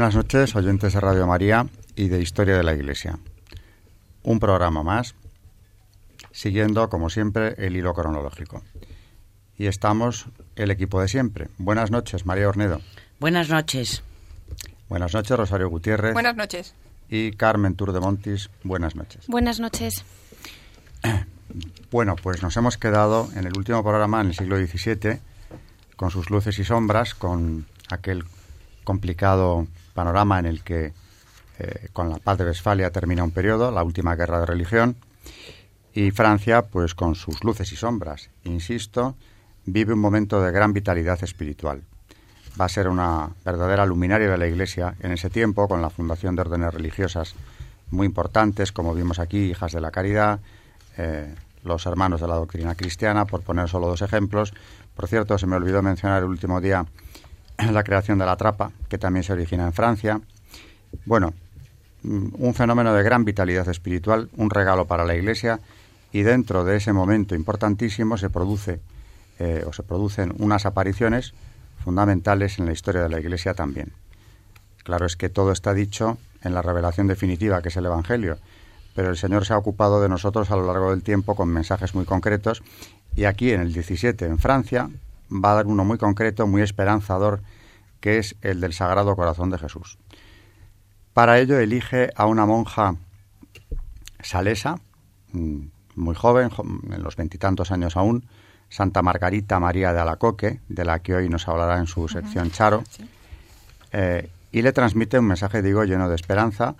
Buenas noches, oyentes de Radio María y de Historia de la Iglesia. Un programa más, siguiendo, como siempre, el hilo cronológico. Y estamos el equipo de siempre. Buenas noches, María Ornedo. Buenas noches. Buenas noches, Rosario Gutiérrez. Buenas noches. Y Carmen Tour de Montis. Buenas noches. Buenas noches. Bueno, pues nos hemos quedado en el último programa, en el siglo XVII, con sus luces y sombras, con aquel complicado panorama en el que eh, con la paz de Westfalia termina un periodo, la última guerra de religión, y Francia, pues con sus luces y sombras, insisto, vive un momento de gran vitalidad espiritual. Va a ser una verdadera luminaria de la Iglesia en ese tiempo, con la fundación de órdenes religiosas muy importantes, como vimos aquí, Hijas de la Caridad, eh, los Hermanos de la Doctrina Cristiana, por poner solo dos ejemplos. Por cierto, se me olvidó mencionar el último día la creación de la trapa, que también se origina en Francia. Bueno, mm, un fenómeno de gran vitalidad espiritual, un regalo para la Iglesia, y dentro de ese momento importantísimo se produce eh, o se producen unas apariciones fundamentales en la historia de la Iglesia también. Claro es que todo está dicho en la revelación definitiva, que es el Evangelio, pero el Señor se ha ocupado de nosotros a lo largo del tiempo con mensajes muy concretos y aquí en el 17 en Francia va a dar uno muy concreto, muy esperanzador, que es el del Sagrado Corazón de Jesús. Para ello elige a una monja salesa, mm, muy joven, en los veintitantos años aún, Santa Margarita María de Alacoque, de la que hoy nos hablará en su sección Charo, eh, y le transmite un mensaje, digo, lleno de esperanza,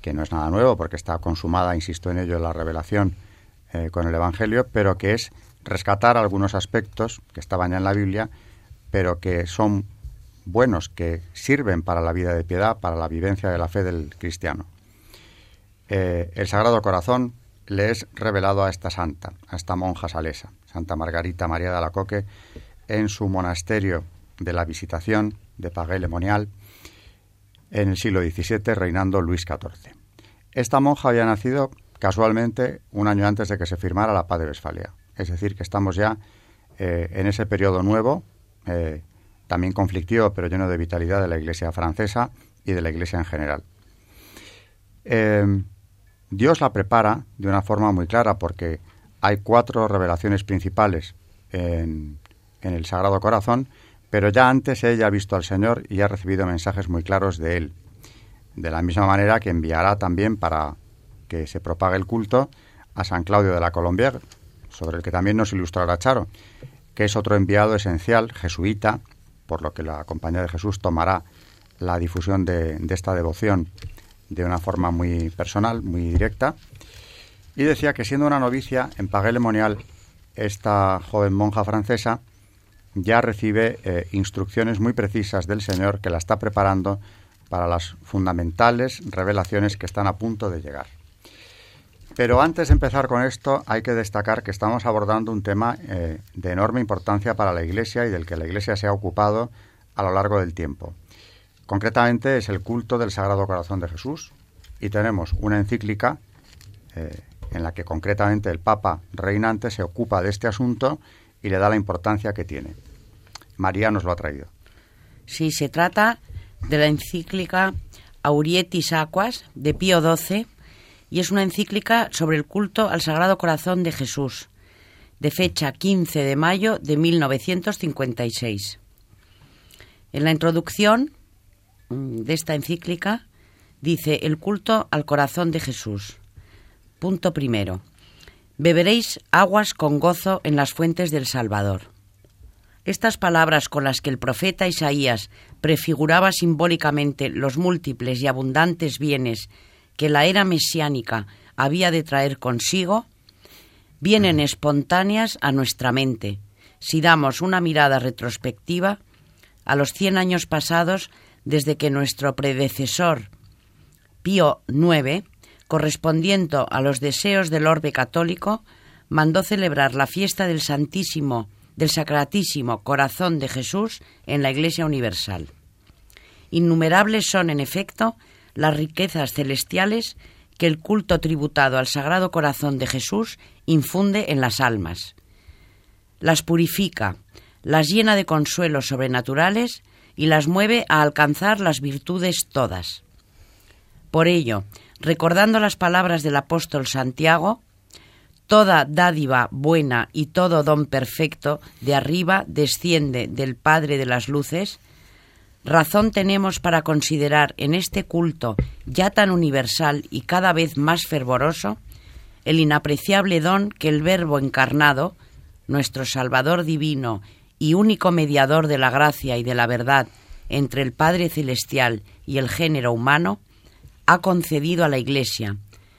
que no es nada nuevo porque está consumada, insisto en ello, en la revelación eh, con el Evangelio, pero que es rescatar algunos aspectos que estaban ya en la Biblia, pero que son buenos, que sirven para la vida de piedad, para la vivencia de la fe del cristiano. Eh, el Sagrado Corazón le es revelado a esta santa, a esta monja salesa, Santa Margarita María de Alacoque, en su monasterio de la Visitación de Pagué-Lemonial, en el siglo XVII, reinando Luis XIV. Esta monja había nacido casualmente un año antes de que se firmara la paz de. Es decir, que estamos ya eh, en ese periodo nuevo, eh, también conflictivo, pero lleno de vitalidad de la Iglesia francesa y de la Iglesia en general. Eh, Dios la prepara de una forma muy clara porque hay cuatro revelaciones principales en, el Sagrado Corazón, pero ya antes ella ha visto al Señor y ha recibido mensajes muy claros de Él. De la misma manera que enviará también para que se propague el culto a San Claudio de la Colombier, sobre el que también nos ilustrará Charo, que es otro enviado esencial, jesuita, por lo que la Compañía de Jesús tomará la difusión de, esta devoción de una forma muy personal, muy directa. Y decía que siendo una novicia en Pagué esta joven monja francesa ya recibe eh, instrucciones muy precisas del Señor que la está preparando para las fundamentales revelaciones que están a punto de llegar. Pero antes de empezar con esto, hay que destacar que estamos abordando un tema eh, de enorme importancia para la Iglesia y del que la Iglesia se ha ocupado a lo largo del tiempo. Concretamente es el culto del Sagrado Corazón de Jesús y tenemos una encíclica eh, en la que concretamente el Papa reinante se ocupa de este asunto y le da la importancia que tiene. María nos lo ha traído. Sí, se trata de la encíclica Aurietis Aquas de Pío XII y es una encíclica sobre el culto al Sagrado Corazón de Jesús, de fecha 15 de mayo de 1956. En la introducción mm, de esta encíclica dice el culto al corazón de Jesús. Punto primero. Beberéis aguas con gozo en las fuentes del Salvador. Estas palabras con las que el profeta Isaías prefiguraba simbólicamente los múltiples y abundantes bienes que la era mesiánica había de traer consigo, vienen espontáneas a nuestra mente si damos una mirada retrospectiva a los cien años pasados desde que nuestro predecesor Pío IX, correspondiendo a los deseos del orbe católico, mandó celebrar la fiesta del Santísimo, del Sacratísimo Corazón de Jesús en la Iglesia Universal. Innumerables son, en efecto, las riquezas celestiales que el culto tributado al Sagrado Corazón de Jesús infunde en las almas. Las purifica, las llena de consuelos sobrenaturales y las mueve a alcanzar las virtudes todas. Por ello, recordando las palabras del apóstol Santiago, Toda dádiva buena y todo don perfecto de arriba desciende del Padre de las Luces, razón tenemos para considerar en este culto ya tan universal y cada vez más fervoroso el inapreciable don que el Verbo encarnado, nuestro Salvador divino y único mediador de la gracia y de la verdad entre el Padre Celestial y el género humano, ha concedido a la Iglesia,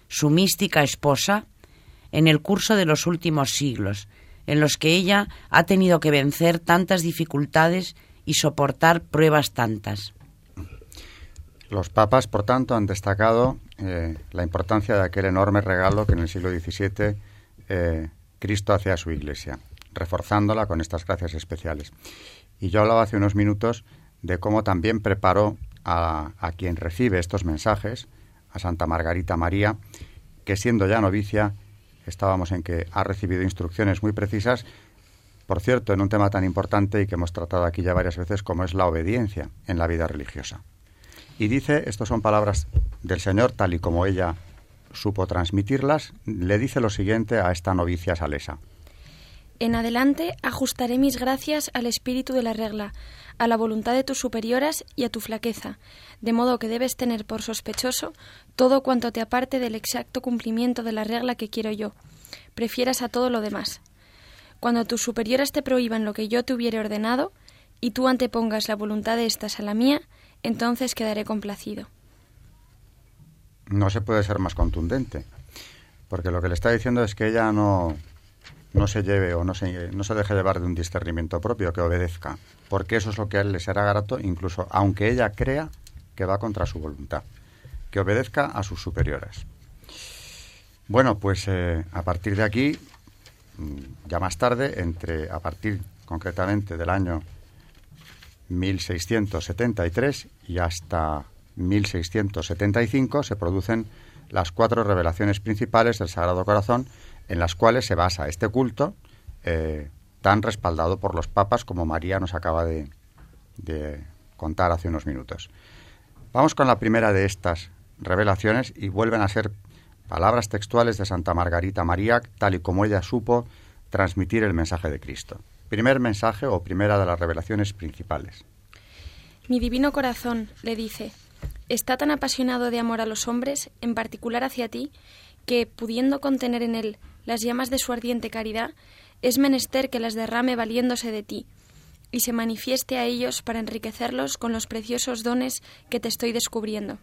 su mística esposa, en el curso de los últimos siglos, en los que ella ha tenido que vencer tantas dificultades y soportar pruebas tantas. Los papas, por tanto, han destacado eh, la importancia de aquel enorme regalo que en el siglo XVII eh, Cristo hace a su Iglesia, reforzándola con estas gracias especiales. Y yo hablaba hace unos minutos de cómo también preparó a quien recibe estos mensajes, a Santa Margarita María, que siendo ya novicia, estábamos en que ha recibido instrucciones muy precisas, por cierto, en un tema tan importante y que hemos tratado aquí ya varias veces como es la obediencia en la vida religiosa. Y dice, estas son palabras del Señor tal y como ella supo transmitirlas, le dice lo siguiente a esta novicia salesa. En adelante ajustaré mis gracias al espíritu de la regla, a la voluntad de tus superioras y a tu flaqueza, de modo que debes tener por sospechoso todo cuanto te aparte del exacto cumplimiento de la regla que quiero yo, prefieras a todo lo demás. Cuando tus superioras te prohíban lo que yo te hubiere ordenado, y tú antepongas la voluntad de estas a la mía, entonces quedaré complacido. No se puede ser más contundente, porque lo que le está diciendo es que ella no, no se lleve o no se, no se deje llevar de un discernimiento propio, que obedezca, porque eso es lo que a él le será grato, incluso aunque ella crea que va contra su voluntad, que obedezca a sus superiores. Bueno, pues eh, a partir de aquí, ya más tarde, entre a partir concretamente del año 1673 y hasta 1675 se producen las cuatro revelaciones principales del Sagrado Corazón en las cuales se basa este culto eh, tan respaldado por los papas como María nos acaba de, de contar hace unos minutos. Vamos con la primera de estas revelaciones y vuelven a ser palabras textuales de Santa Margarita María, tal y como ella supo transmitir el mensaje de Cristo. Primer mensaje o primera de las revelaciones principales. Mi divino corazón, le dice, está tan apasionado de amor a los hombres, en particular hacia ti, que, pudiendo contener en él las llamas de su ardiente caridad, es menester que las derrame valiéndose de ti, y se manifieste a ellos para enriquecerlos con los preciosos dones que te estoy descubriendo.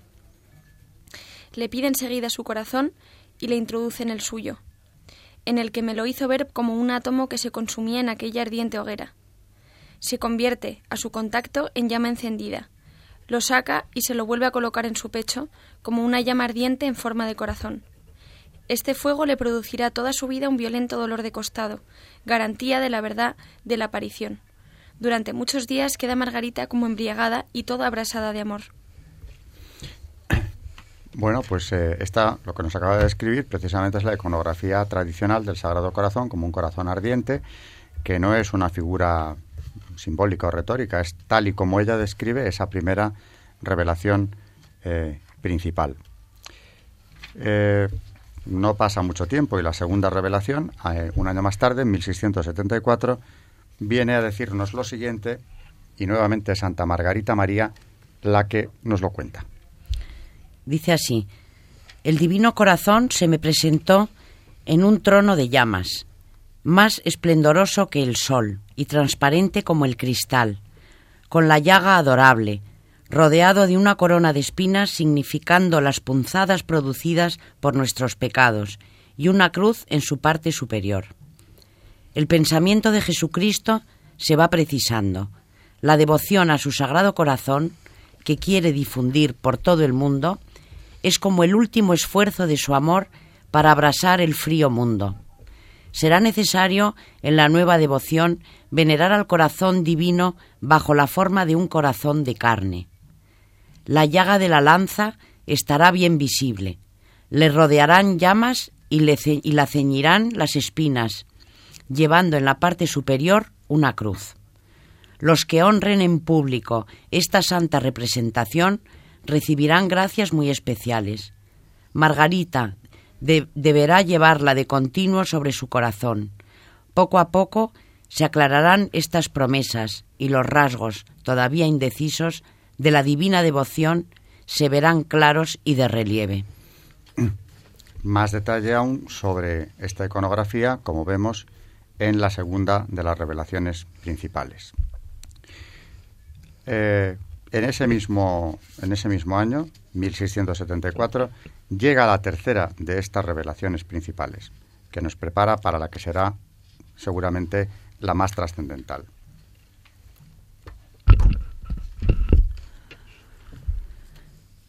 Le pide enseguida su corazón y le introduce en el suyo, en el que me lo hizo ver como un átomo que se consumía en aquella ardiente hoguera. Se convierte, a su contacto, en llama encendida. Lo saca y se lo vuelve a colocar en su pecho como una llama ardiente en forma de corazón. Este fuego le producirá toda su vida un violento dolor de costado, garantía de la verdad de la aparición. Durante muchos días queda Margarita como embriagada y toda abrasada de amor. Bueno, pues eh, esta, lo que nos acaba de describir, precisamente es la iconografía tradicional del Sagrado Corazón, como un corazón ardiente, que no es una figura simbólica o retórica, es tal y como ella describe esa primera revelación eh, principal. Eh, no pasa mucho tiempo y la segunda revelación, un año más tarde, en 1674, viene a decirnos lo siguiente y nuevamente Santa Margarita María la que nos lo cuenta. Dice así, el divino corazón se me presentó en un trono de llamas. más esplendoroso que el sol y transparente como el cristal, con la llaga adorable, rodeado de una corona de espinas significando las punzadas producidas por nuestros pecados, y una cruz en su parte superior. El pensamiento de Jesucristo se va precisando. La devoción a su sagrado corazón, que quiere difundir por todo el mundo, es como el último esfuerzo de su amor para abrasar el frío mundo. Será necesario en la nueva devoción venerar al corazón divino bajo la forma de un corazón de carne. La llaga de la lanza estará bien visible. Le rodearán llamas y, le y la ceñirán las espinas, llevando en la parte superior una cruz. Los que honren en público esta santa representación recibirán gracias muy especiales. Margarita deberá llevarla de continuo sobre su corazón. Poco a poco se aclararán estas promesas y los rasgos, todavía indecisos, de la divina devoción se verán claros y de relieve. Más detalle aún sobre esta iconografía, como vemos en la segunda de las revelaciones principales. Eh, en, ese mismo, en ese mismo año, 1674, llega la tercera de estas revelaciones principales, que nos prepara para la que será seguramente la más trascendental.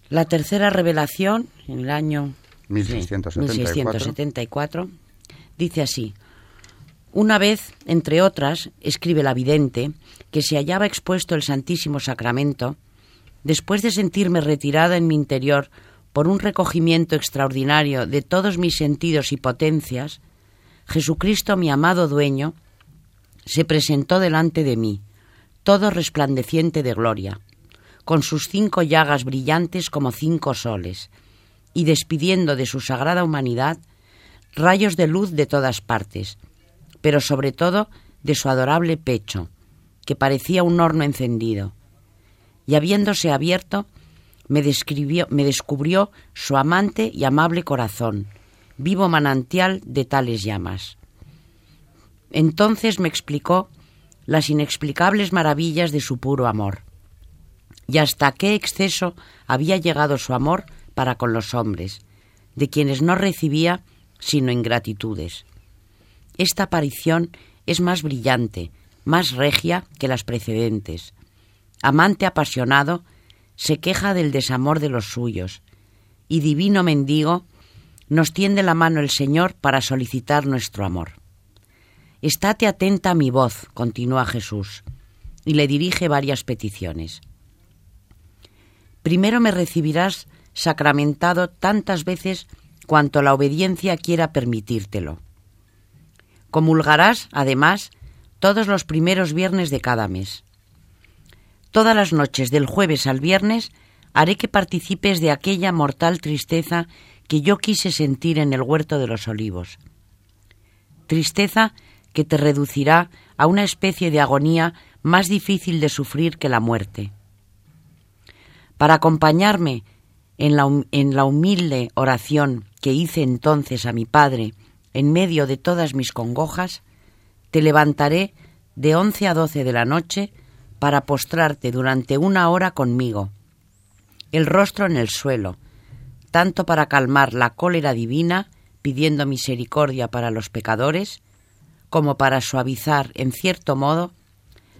La tercera revelación, en el año 1674, dice así, una vez, entre otras, escribe la vidente, que se hallaba expuesto el Santísimo Sacramento, después de sentirme retirada en mi interior por un recogimiento extraordinario de todos mis sentidos y potencias, Jesucristo, mi amado dueño, se presentó delante de mí, todo resplandeciente de gloria, con sus cinco llagas brillantes como cinco soles, y despidiendo de su sagrada humanidad rayos de luz de todas partes, pero sobre todo de su adorable pecho, que parecía un horno encendido. Y habiéndose abierto, me, describió, me descubrió su amante y amable corazón, vivo manantial de tales llamas. Entonces me explicó las inexplicables maravillas de su puro amor, y hasta qué exceso había llegado su amor para con los hombres, de quienes no recibía sino ingratitudes. Esta aparición es más brillante, más regia que las precedentes. Amante apasionado, se queja del desamor de los suyos, y divino mendigo, nos tiende la mano el Señor para solicitar nuestro amor. Estate atenta a mi voz, continúa Jesús, y le dirige varias peticiones. Primero me recibirás sacramentado tantas veces cuanto la obediencia quiera permitírtelo. Comulgarás, además, todos los primeros viernes de cada mes. Todas las noches del jueves al viernes haré que participes de aquella mortal tristeza que yo quise sentir en el huerto de los olivos. Tristeza que te reducirá a una especie de agonía más difícil de sufrir que la muerte. Para acompañarme en la, en la humilde oración que hice entonces a mi Padre, en medio de todas mis congojas, te levantaré de once a doce de la noche para postrarte durante una hora conmigo, el rostro en el suelo, tanto para calmar la cólera divina, pidiendo misericordia para los pecadores, como para suavizar, en cierto modo,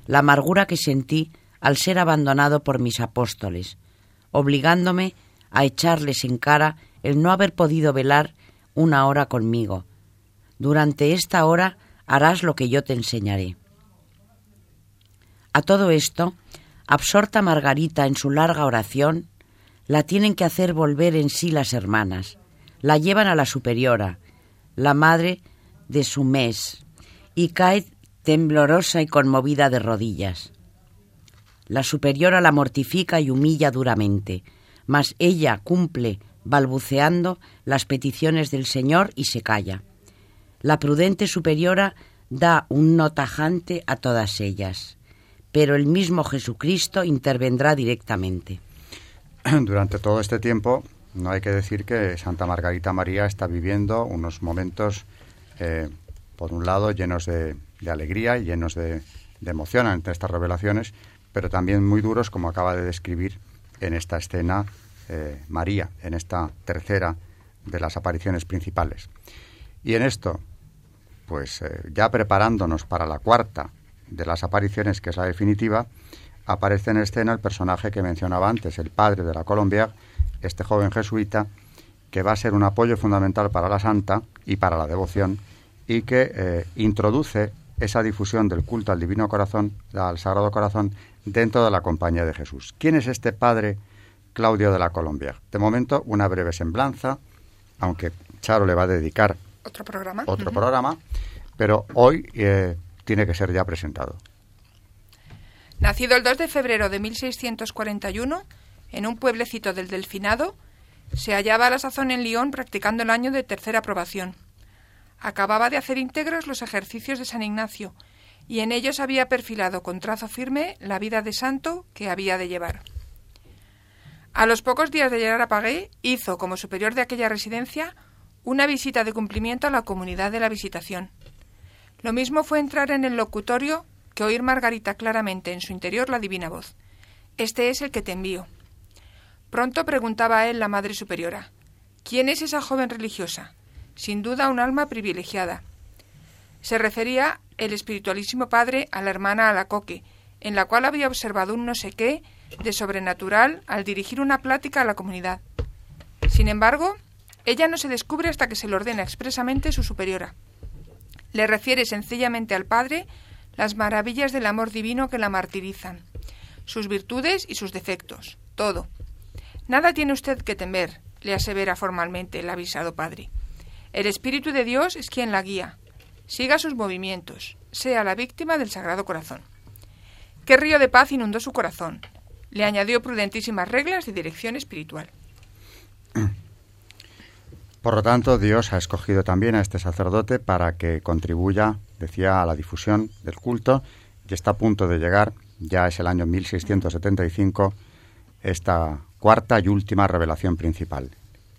la amargura que sentí al ser abandonado por mis apóstoles, obligándome a echarles en cara el no haber podido velar una hora conmigo, durante esta hora harás lo que yo te enseñaré. A todo esto, absorta Margarita en su larga oración, la tienen que hacer volver en sí las hermanas. La llevan a la superiora, la madre de su mes, y cae temblorosa y conmovida de rodillas. La superiora la mortifica y humilla duramente, mas ella cumple, balbuceando, las peticiones del Señor y se calla. La prudente superiora da un no tajante a todas ellas, pero el mismo Jesucristo intervendrá directamente. Durante todo este tiempo, no hay que decir que Santa Margarita María está viviendo unos momentos eh, por un lado, llenos de, alegría y llenos de, emoción ante estas revelaciones, pero también muy duros, como acaba de describir en esta escena eh, María, en esta tercera de las apariciones principales. Y en esto, pues eh, ya preparándonos para la cuarta de las apariciones, que es la definitiva, aparece en escena el personaje que mencionaba antes, el padre de la Colombia, este joven jesuita, que va a ser un apoyo fundamental para la santa y para la devoción, y que eh, introduce esa difusión del culto al Divino Corazón, al Sagrado Corazón, dentro de la compañía de Jesús. ¿Quién es este padre Claudio de la Colombia? De momento, una breve semblanza, aunque Charo le va a dedicar otro programa, otro programa pero hoy eh, tiene que ser ya presentado. Nacido el 2 de febrero de 1641, en un pueblecito del Delfinado, se hallaba a la sazón en Lyon practicando el año de tercera aprobación. Acababa de hacer íntegros los ejercicios de San Ignacio, y en ellos había perfilado con trazo firme la vida de santo que había de llevar. A los pocos días de llegar a Pagué, hizo, como superior de aquella residencia, una visita de cumplimiento a la comunidad de la Visitación. Lo mismo fue entrar en el locutorio que oír Margarita claramente en su interior la divina voz. Este es el que te envío. Pronto preguntaba a él la Madre Superiora. ¿Quién es esa joven religiosa? Sin duda un alma privilegiada. Se refería el espiritualísimo padre a la hermana Alacoque, en la cual había observado un no sé qué de sobrenatural al dirigir una plática a la comunidad. Sin embargo, ella no se descubre hasta que se le ordena expresamente su superiora. Le refiere sencillamente al Padre las maravillas del amor divino que la martirizan, sus virtudes y sus defectos, todo. Nada tiene usted que temer, le asevera formalmente el avisado padre. El Espíritu de Dios es quien la guía. Siga sus movimientos, sea la víctima del Sagrado Corazón. Qué río de paz inundó su corazón. Le añadió prudentísimas reglas de dirección espiritual. Por lo tanto, Dios ha escogido también a este sacerdote para que contribuya, decía, a la difusión del culto y está a punto de llegar, ya es el año 1675, esta cuarta y última revelación principal,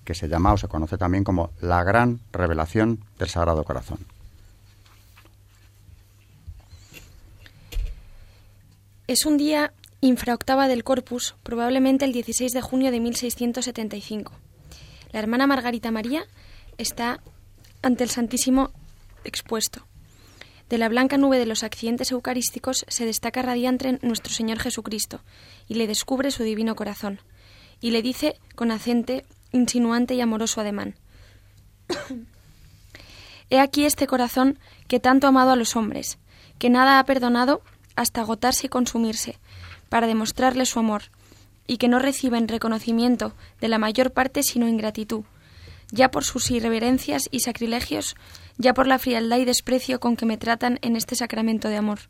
que se llama o se conoce también como la gran revelación del Sagrado Corazón. Es un día infraoctava del Corpus, probablemente el 16 de junio de 1675. La hermana Margarita María está ante el Santísimo expuesto. De la blanca nube de los accidentes eucarísticos se destaca radiante nuestro Señor Jesucristo y le descubre su divino corazón. Y le dice con acente insinuante y amoroso ademán. He aquí este corazón que tanto ha amado a los hombres, que nada ha perdonado hasta agotarse y consumirse, para demostrarle su amor, y que no reciben reconocimiento de la mayor parte sino ingratitud, ya por sus irreverencias y sacrilegios, ya por la frialdad y desprecio con que me tratan en este sacramento de amor.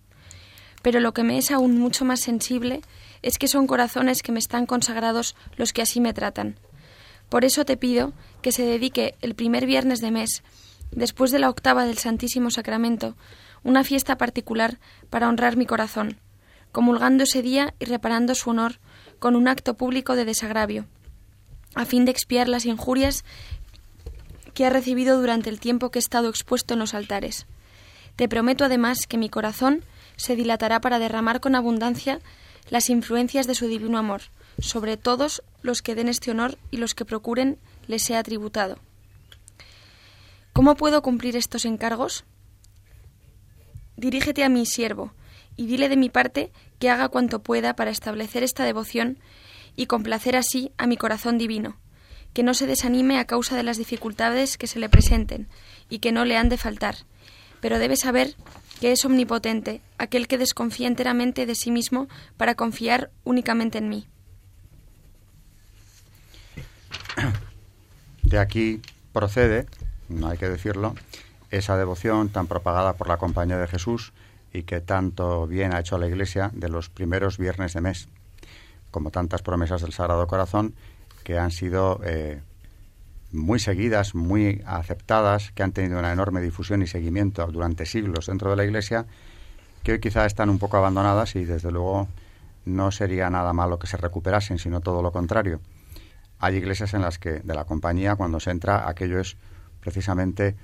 Pero lo que me es aún mucho más sensible es que son corazones que me están consagrados los que así me tratan. Por eso te pido que se dedique el primer viernes de mes, después de la octava del Santísimo Sacramento, una fiesta particular para honrar mi corazón, comulgando ese día y reparando su honor con un acto público de desagravio, a fin de expiar las injurias que ha recibido durante el tiempo que he estado expuesto en los altares. Te prometo además que mi corazón se dilatará para derramar con abundancia las influencias de su divino amor sobre todos los que den este honor y los que procuren les sea tributado. ¿Cómo puedo cumplir estos encargos? Dirígete a mi siervo y dile de mi parte que haga cuanto pueda para establecer esta devoción y complacer así a mi corazón divino, que no se desanime a causa de las dificultades que se le presenten y que no le han de faltar, pero debe saber que es omnipotente aquel que desconfía enteramente de sí mismo para confiar únicamente en mí. De aquí procede, no hay que decirlo, esa devoción tan propagada por la Compañía de Jesús, y que tanto bien ha hecho a la Iglesia de los primeros viernes de mes, como tantas promesas del Sagrado Corazón que han sido eh, muy seguidas, muy aceptadas, que han tenido una enorme difusión y seguimiento durante siglos dentro de la Iglesia, que hoy quizá están un poco abandonadas y desde luego no sería nada malo que se recuperasen, sino todo lo contrario. Hay iglesias en las que de la compañía cuando se entra aquello es precisamente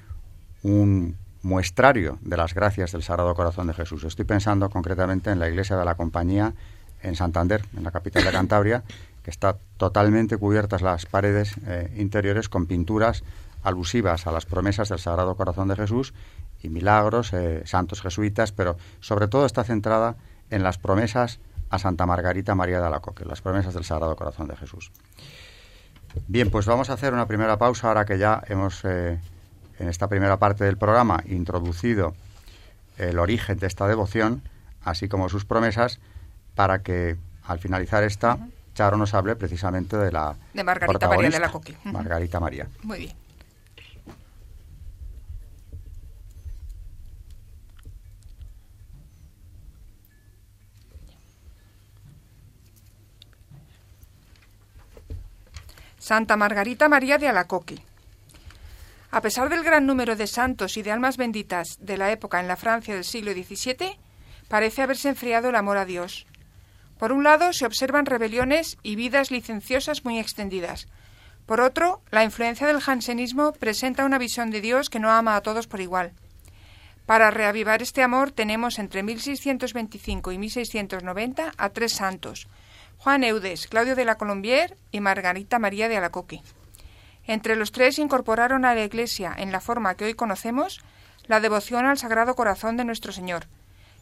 un muestrario de las gracias del Sagrado Corazón de Jesús. Estoy pensando concretamente en la iglesia de la Compañía en Santander, en la capital de Cantabria, que está totalmente cubiertas las paredes eh, interiores con pinturas alusivas a las promesas del Sagrado Corazón de Jesús y milagros, eh, santos jesuitas, pero sobre todo está centrada en las promesas a Santa Margarita María de Alacoque, las promesas del Sagrado Corazón de Jesús. Bien, pues vamos a hacer una primera pausa ahora que ya hemos, eh, en esta primera parte del programa, introducido el origen de esta devoción, así como sus promesas, para que al finalizar esta, Charo nos hable precisamente de la de Margarita María de la Coque. Margarita María. Muy bien. Santa Margarita María de Alacoque. A pesar del gran número de santos y de almas benditas de la época en la Francia del siglo XVII, parece haberse enfriado el amor a Dios. Por un lado, se observan rebeliones y vidas licenciosas muy extendidas. Por otro, la influencia del jansenismo presenta una visión de Dios que no ama a todos por igual. Para reavivar este amor tenemos entre 1625 y 1690 a tres santos, Juan Eudes, Claudio de la Colombier y Margarita María de Alacoque. Entre los tres incorporaron a la Iglesia, en la forma que hoy conocemos, la devoción al Sagrado Corazón de nuestro Señor,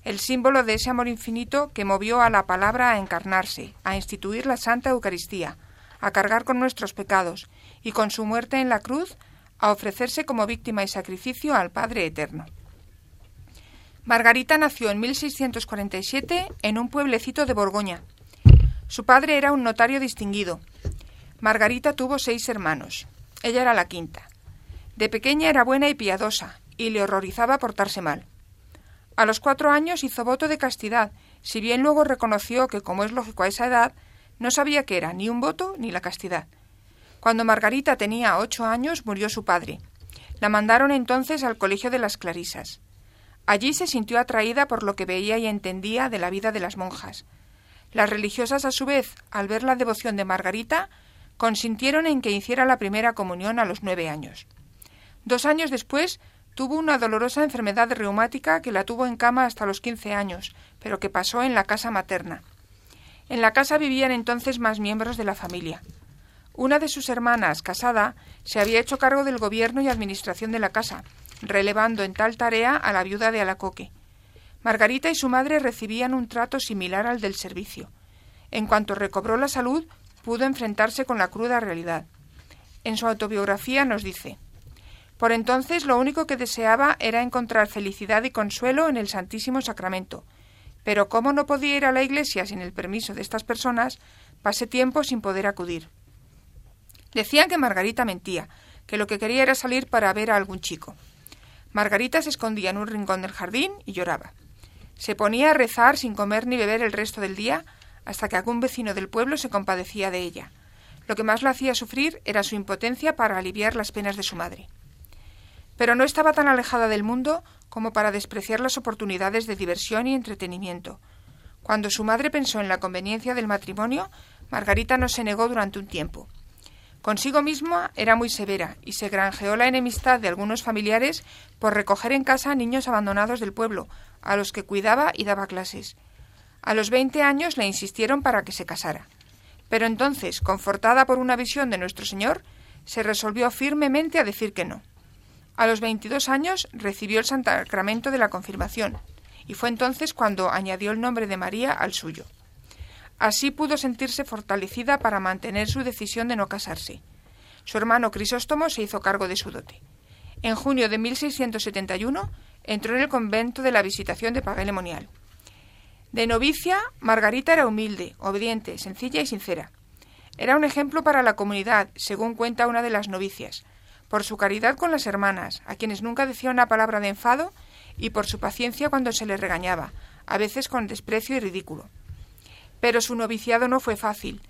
el símbolo de ese amor infinito que movió a la palabra a encarnarse, a instituir la Santa Eucaristía, a cargar con nuestros pecados y con su muerte en la cruz a ofrecerse como víctima y sacrificio al Padre Eterno. Margarita nació en 1647 en un pueblecito de Borgoña. Su padre era un notario distinguido. Margarita tuvo seis hermanos. Ella era la quinta. De pequeña era buena y piadosa, y le horrorizaba portarse mal. A los cuatro años hizo voto de castidad, si bien luego reconoció que, como es lógico a esa edad, no sabía qué era ni un voto ni la castidad. Cuando Margarita tenía ocho años murió su padre. La mandaron entonces al Colegio de las Clarisas. Allí se sintió atraída por lo que veía y entendía de la vida de las monjas. Las religiosas, a su vez, al ver la devoción de Margarita, consintieron en que hiciera la primera comunión a los nueve años. Dos años después Tuvo una dolorosa enfermedad reumática que la tuvo en cama hasta los quince años, pero que pasó en la casa materna. En la casa vivían entonces más miembros de la familia. Una de sus hermanas, casada, se había hecho cargo del gobierno y administración de la casa, relevando en tal tarea a la viuda de Alacoque. Margarita y su madre recibían un trato similar al del servicio. En cuanto recobró la salud, pudo enfrentarse con la cruda realidad. En su autobiografía nos dice por entonces lo único que deseaba era encontrar felicidad y consuelo en el Santísimo Sacramento. Pero como no podía ir a la iglesia sin el permiso de estas personas, pasé tiempo sin poder acudir. Decían que Margarita mentía, que lo que quería era salir para ver a algún chico. Margarita se escondía en un rincón del jardín y lloraba. Se ponía a rezar sin comer ni beber el resto del día hasta que algún vecino del pueblo se compadecía de ella. Lo que más la hacía sufrir era su impotencia para aliviar las penas de su madre pero no estaba tan alejada del mundo como para despreciar las oportunidades de diversión y entretenimiento. Cuando su madre pensó en la conveniencia del matrimonio, Margarita no se negó durante un tiempo. Consigo misma era muy severa y se granjeó la enemistad de algunos familiares por recoger en casa niños abandonados del pueblo, a los que cuidaba y daba clases. A los veinte años le insistieron para que se casara. Pero entonces, confortada por una visión de nuestro Señor, se resolvió firmemente a decir que no. A los 22 años recibió el sacramento de la confirmación y fue entonces cuando añadió el nombre de María al suyo. Así pudo sentirse fortalecida para mantener su decisión de no casarse. Su hermano Crisóstomo se hizo cargo de su dote. En junio de 1671 entró en el convento de la Visitación de Paguelemonial. De novicia, Margarita era humilde, obediente, sencilla y sincera. Era un ejemplo para la comunidad, según cuenta una de las novicias, por su caridad con las hermanas, a quienes nunca decía una palabra de enfado, y por su paciencia cuando se les regañaba, a veces con desprecio y ridículo. Pero su noviciado no fue fácil.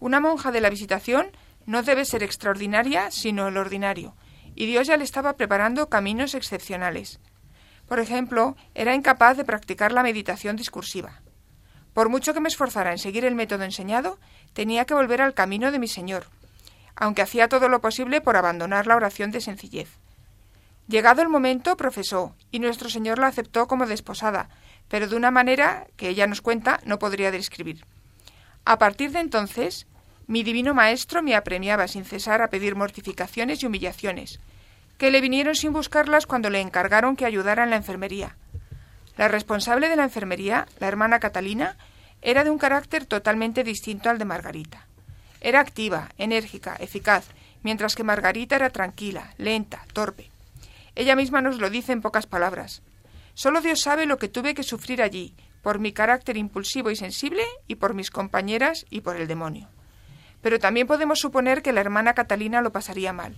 Una monja de la visitación no debe ser extraordinaria, sino el ordinario, y Dios ya le estaba preparando caminos excepcionales. Por ejemplo, era incapaz de practicar la meditación discursiva. Por mucho que me esforzara en seguir el método enseñado, tenía que volver al camino de mi Señor, aunque hacía todo lo posible por abandonar la oración de sencillez. Llegado el momento, profesó, y nuestro Señor la aceptó como desposada, pero de una manera que ella nos cuenta no podría describir. A partir de entonces, mi divino Maestro me apremiaba sin cesar a pedir mortificaciones y humillaciones, que le vinieron sin buscarlas cuando le encargaron que ayudara en la enfermería. La responsable de la enfermería, la hermana Catalina, era de un carácter totalmente distinto al de Margarita. Era activa, enérgica, eficaz, mientras que Margarita era tranquila, lenta, torpe. Ella misma nos lo dice en pocas palabras. Solo Dios sabe lo que tuve que sufrir allí, por mi carácter impulsivo y sensible, y por mis compañeras y por el demonio. Pero también podemos suponer que la hermana Catalina lo pasaría mal.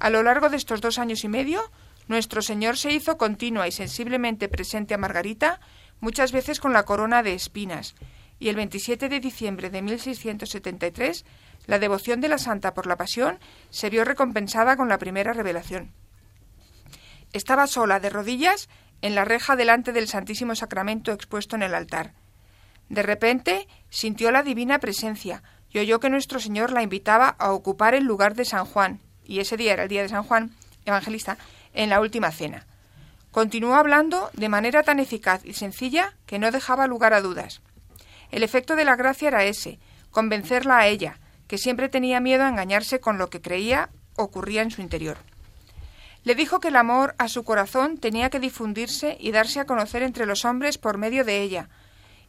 A lo largo de estos dos años y medio, nuestro Señor se hizo continua y sensiblemente presente a Margarita, muchas veces con la corona de espinas, y el 27 de diciembre de 1673, la devoción de la Santa por la Pasión se vio recompensada con la primera revelación. Estaba sola, de rodillas, en la reja delante del Santísimo Sacramento expuesto en el altar. De repente sintió la divina presencia y oyó que nuestro Señor la invitaba a ocupar el lugar de San Juan, y ese día era el día de San Juan, evangelista, en la última cena. Continuó hablando de manera tan eficaz y sencilla que no dejaba lugar a dudas. El efecto de la gracia era ese, convencerla a ella, que siempre tenía miedo a engañarse con lo que creía ocurría en su interior. Le dijo que el amor a su corazón tenía que difundirse y darse a conocer entre los hombres por medio de ella,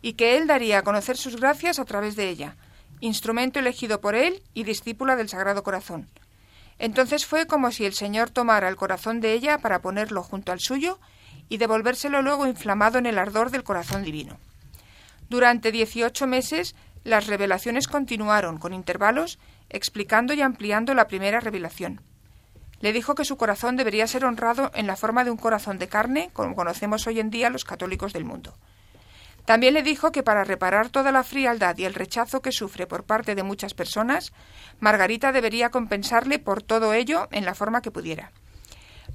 y que él daría a conocer sus gracias a través de ella, instrumento elegido por él y discípula del Sagrado Corazón. Entonces fue como si el Señor tomara el corazón de ella para ponerlo junto al suyo y devolvérselo luego inflamado en el ardor del corazón divino. Durante dieciocho meses las revelaciones continuaron con intervalos, explicando y ampliando la primera revelación. Le dijo que su corazón debería ser honrado en la forma de un corazón de carne, como conocemos hoy en día los católicos del mundo. También le dijo que para reparar toda la frialdad y el rechazo que sufre por parte de muchas personas, Margarita debería compensarle por todo ello en la forma que pudiera.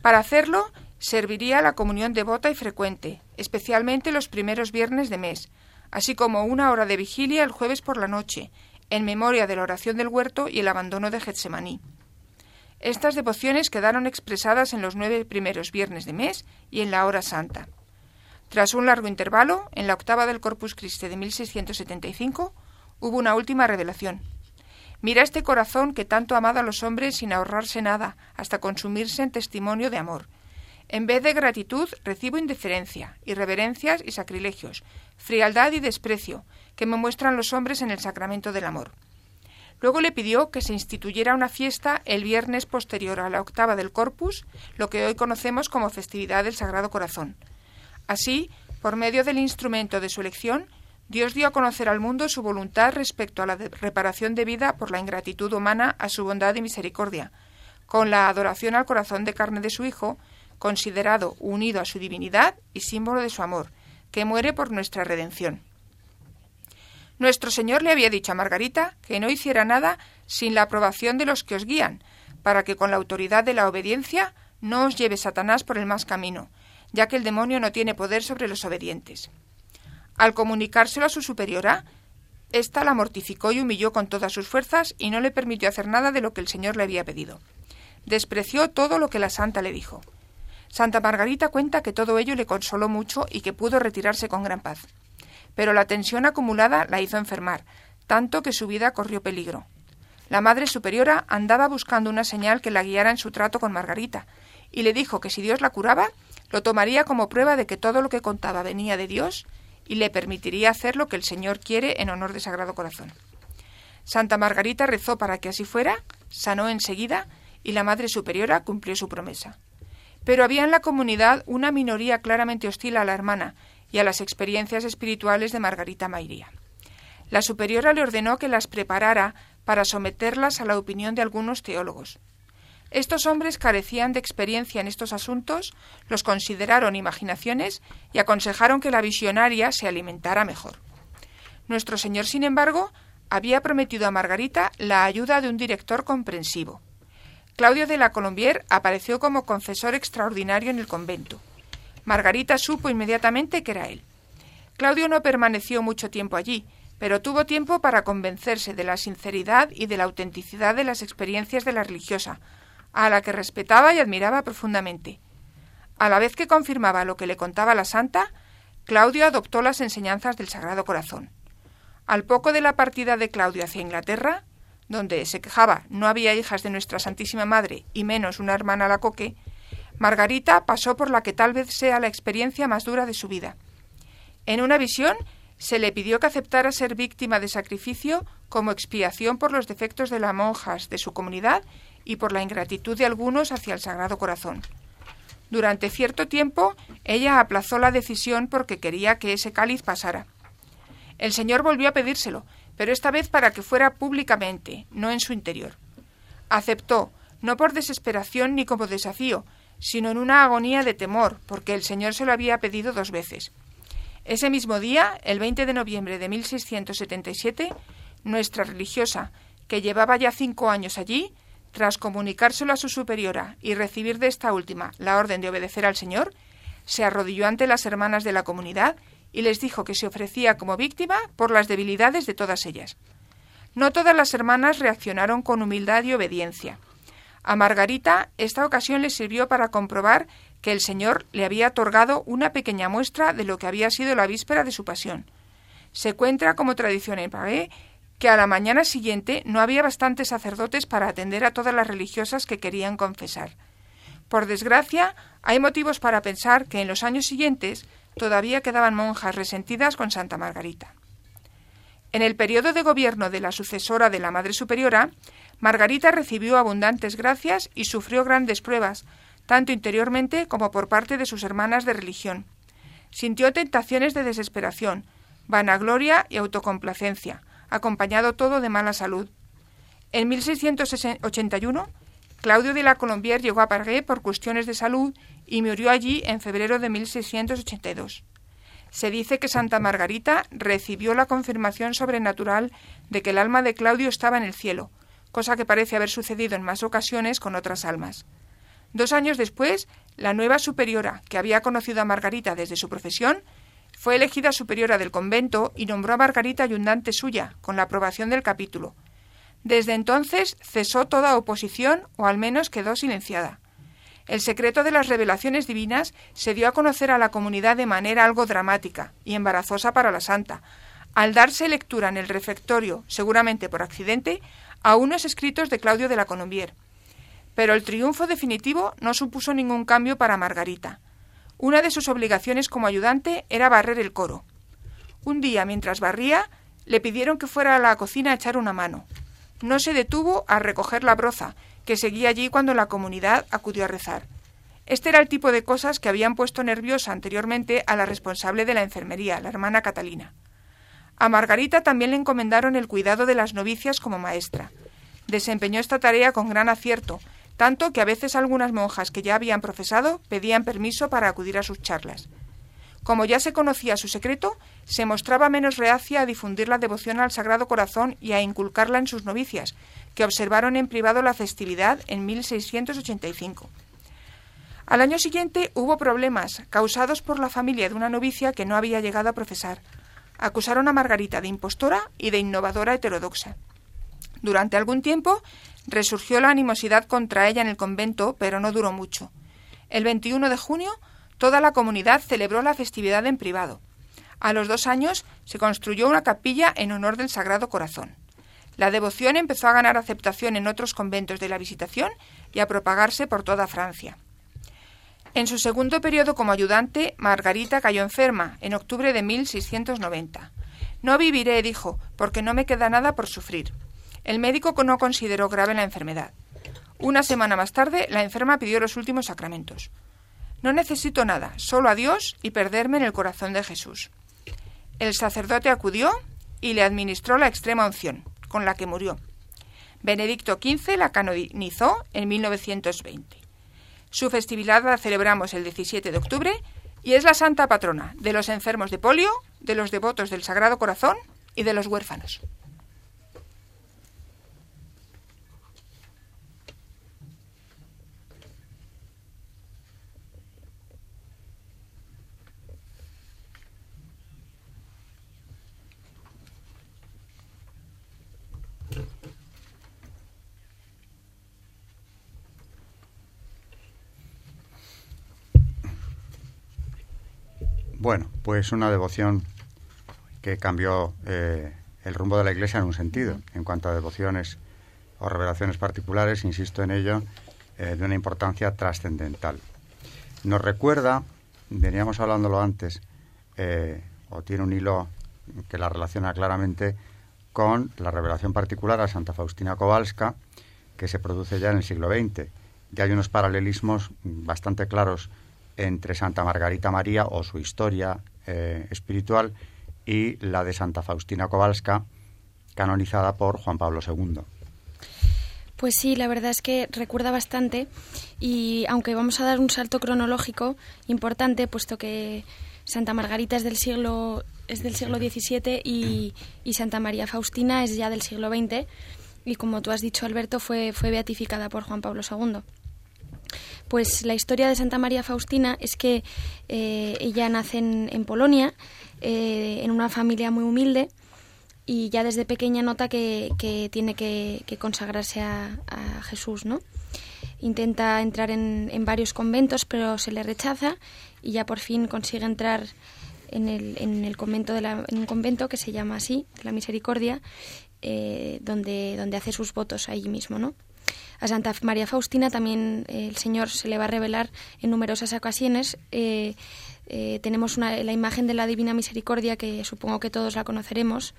Para hacerlo, serviría la comunión devota y frecuente, especialmente los primeros viernes de mes, así como una hora de vigilia el jueves por la noche, en memoria de la oración del huerto y el abandono de Getsemaní. Estas devociones quedaron expresadas en los nueve primeros viernes de mes y en la hora santa. Tras un largo intervalo, en la octava del Corpus Christi de 1675, hubo una última revelación. Mira este corazón que tanto ha amado a los hombres sin ahorrarse nada, hasta consumirse en testimonio de amor. En vez de gratitud recibo indiferencia, irreverencias y sacrilegios, frialdad y desprecio, que me muestran los hombres en el sacramento del amor. Luego le pidió que se instituyera una fiesta el viernes posterior a la octava del Corpus, lo que hoy conocemos como festividad del Sagrado Corazón. Así, por medio del instrumento de su elección, Dios dio a conocer al mundo su voluntad respecto a la reparación debida por la ingratitud humana a su bondad y misericordia, con la adoración al corazón de carne de su Hijo, considerado unido a su divinidad y símbolo de su amor, que muere por nuestra redención. Nuestro Señor le había dicho a Margarita que no hiciera nada sin la aprobación de los que os guían, para que con la autoridad de la obediencia no os lleve Satanás por el más camino, ya que el demonio no tiene poder sobre los obedientes. Al comunicárselo a su superiora, ésta la mortificó y humilló con todas sus fuerzas y no le permitió hacer nada de lo que el Señor le había pedido. Despreció todo lo que la santa le dijo. Santa Margarita cuenta que todo ello le consoló mucho y que pudo retirarse con gran paz. Pero la tensión acumulada la hizo enfermar, tanto que su vida corrió peligro. La Madre Superiora andaba buscando una señal que la guiara en su trato con Margarita, y le dijo que si Dios la curaba, lo tomaría como prueba de que todo lo que contaba venía de Dios y le permitiría hacer lo que el Señor quiere en honor de Sagrado Corazón. Santa Margarita rezó para que así fuera, sanó enseguida y la Madre Superiora cumplió su promesa. Pero había en la comunidad una minoría claramente hostil a la hermana y a las experiencias espirituales de Margarita Mairía. La superiora le ordenó que las preparara para someterlas a la opinión de algunos teólogos. Estos hombres carecían de experiencia en estos asuntos, los consideraron imaginaciones y aconsejaron que la visionaria se alimentara mejor. Nuestro Señor, sin embargo, había prometido a Margarita la ayuda de un director comprensivo. Claudio de la Colombier apareció como confesor extraordinario en el convento. Margarita supo inmediatamente que era él. Claudio no permaneció mucho tiempo allí, pero tuvo tiempo para convencerse de la sinceridad y de la autenticidad de las experiencias de la religiosa, a la que respetaba y admiraba profundamente. A la vez que confirmaba lo que le contaba la santa, Claudio adoptó las enseñanzas del Sagrado Corazón. Al poco de la partida de Claudio hacia Inglaterra, donde se quejaba no había hijas de nuestra Santísima Madre y menos una hermana la coque, Margarita pasó por la que tal vez sea la experiencia más dura de su vida. En una visión se le pidió que aceptara ser víctima de sacrificio como expiación por los defectos de las monjas de su comunidad y por la ingratitud de algunos hacia el Sagrado Corazón. Durante cierto tiempo ella aplazó la decisión porque quería que ese cáliz pasara. El Señor volvió a pedírselo, pero esta vez para que fuera públicamente, no en su interior. Aceptó, no por desesperación ni como desafío, sino en una agonía de temor, porque el Señor se lo había pedido dos veces. Ese mismo día, el 20 de noviembre de 1677, nuestra religiosa, que llevaba ya cinco años allí, tras comunicárselo a su superiora y recibir de esta última la orden de obedecer al Señor, se arrodilló ante las hermanas de la comunidad y les dijo que se ofrecía como víctima por las debilidades de todas ellas. No todas las hermanas reaccionaron con humildad y obediencia. A Margarita esta ocasión le sirvió para comprobar que el Señor le había otorgado una pequeña muestra de lo que había sido la víspera de su pasión. Se cuenta como tradición en Pavé que a la mañana siguiente no había bastantes sacerdotes para atender a todas las religiosas que querían confesar. Por desgracia, hay motivos para pensar que en los años siguientes todavía quedaban monjas resentidas con Santa Margarita. En el periodo de gobierno de la sucesora de la Madre Superiora, Margarita recibió abundantes gracias y sufrió grandes pruebas, tanto interiormente como por parte de sus hermanas de religión. Sintió tentaciones de desesperación, vanagloria y autocomplacencia, acompañado todo de mala salud. En 1681, Claudio de la Colombier llegó a Pargué por cuestiones de salud y murió allí en febrero de 1682. Se dice que Santa Margarita recibió la confirmación sobrenatural de que el alma de Claudio estaba en el cielo, cosa que parece haber sucedido en más ocasiones con otras almas. Dos años después, la nueva superiora, que había conocido a Margarita desde su profesión, fue elegida superiora del convento y nombró a Margarita ayudante suya, con la aprobación del capítulo. Desde entonces cesó toda oposición, o al menos quedó silenciada. El secreto de las revelaciones divinas se dio a conocer a la comunidad de manera algo dramática y embarazosa para la santa, al darse lectura en el refectorio, seguramente por accidente, a unos escritos de Claudio de la Colombier. Pero el triunfo definitivo no supuso ningún cambio para Margarita. Una de sus obligaciones como ayudante era barrer el coro. Un día, mientras barría, le pidieron que fuera a la cocina a echar una mano. No se detuvo a recoger la broza, que seguía allí cuando la comunidad acudió a rezar. Este era el tipo de cosas que habían puesto nerviosa anteriormente a la responsable de la enfermería, la hermana Catalina. A Margarita también le encomendaron el cuidado de las novicias como maestra. Desempeñó esta tarea con gran acierto, tanto que a veces algunas monjas que ya habían profesado pedían permiso para acudir a sus charlas. Como ya se conocía su secreto, se mostraba menos reacia a difundir la devoción al Sagrado Corazón y a inculcarla en sus novicias, que observaron en privado la festividad en 1685. Al año siguiente hubo problemas causados por la familia de una novicia que no había llegado a profesar. Acusaron a Margarita de impostora y de innovadora heterodoxa. Durante algún tiempo resurgió la animosidad contra ella en el convento, pero no duró mucho. El 21 de junio toda la comunidad celebró la festividad en privado. A los dos años se construyó una capilla en honor del Sagrado Corazón. La devoción empezó a ganar aceptación en otros conventos de la Visitación y a propagarse por toda Francia. En su segundo periodo como ayudante, Margarita cayó enferma en octubre de 1690. No viviré, dijo, porque no me queda nada por sufrir. El médico no consideró grave la enfermedad. Una semana más tarde, la enferma pidió los últimos sacramentos. No necesito nada, solo a Dios y perderme en el corazón de Jesús. El sacerdote acudió y le administró la extrema unción con la que murió. Benedicto XV la canonizó en 1920. Su festividad la celebramos el 17 de octubre y es la santa patrona de los enfermos de polio, de los devotos del Sagrado Corazón y de los huérfanos. Bueno, pues una devoción que cambió eh, el rumbo de la Iglesia en un sentido, en cuanto a devociones o revelaciones particulares, insisto en ello, eh, de una importancia trascendental. Nos recuerda, veníamos hablándolo antes, eh, o tiene un hilo que la relaciona claramente con la revelación particular a Santa Faustina Kowalska, que se produce ya en el siglo XX. Ya hay unos paralelismos bastante claros entre Santa Margarita María o su historia eh, espiritual y la de Santa Faustina Kowalska, canonizada por Juan Pablo II. Pues sí, la verdad es que recuerda bastante y aunque vamos a dar un salto cronológico importante, puesto que Santa Margarita es del siglo es del siglo XVII y, y Santa María Faustina es ya del siglo XX y como tú has dicho Alberto fue fue beatificada por Juan Pablo II. Pues la historia de Santa María Faustina es que eh, ella nace en, Polonia, eh, en una familia muy humilde, y ya desde pequeña nota que, tiene que, consagrarse a, Jesús, ¿no? Intenta entrar en, varios conventos, pero se le rechaza y ya por fin consigue entrar en el, en el convento de la, en un convento que se llama así, la Misericordia, eh, donde, donde hace sus votos allí mismo, ¿no? A Santa María Faustina también eh, el Señor se le va a revelar en numerosas ocasiones. Eh, eh, tenemos la imagen de la Divina Misericordia, que supongo que todos la conoceremos.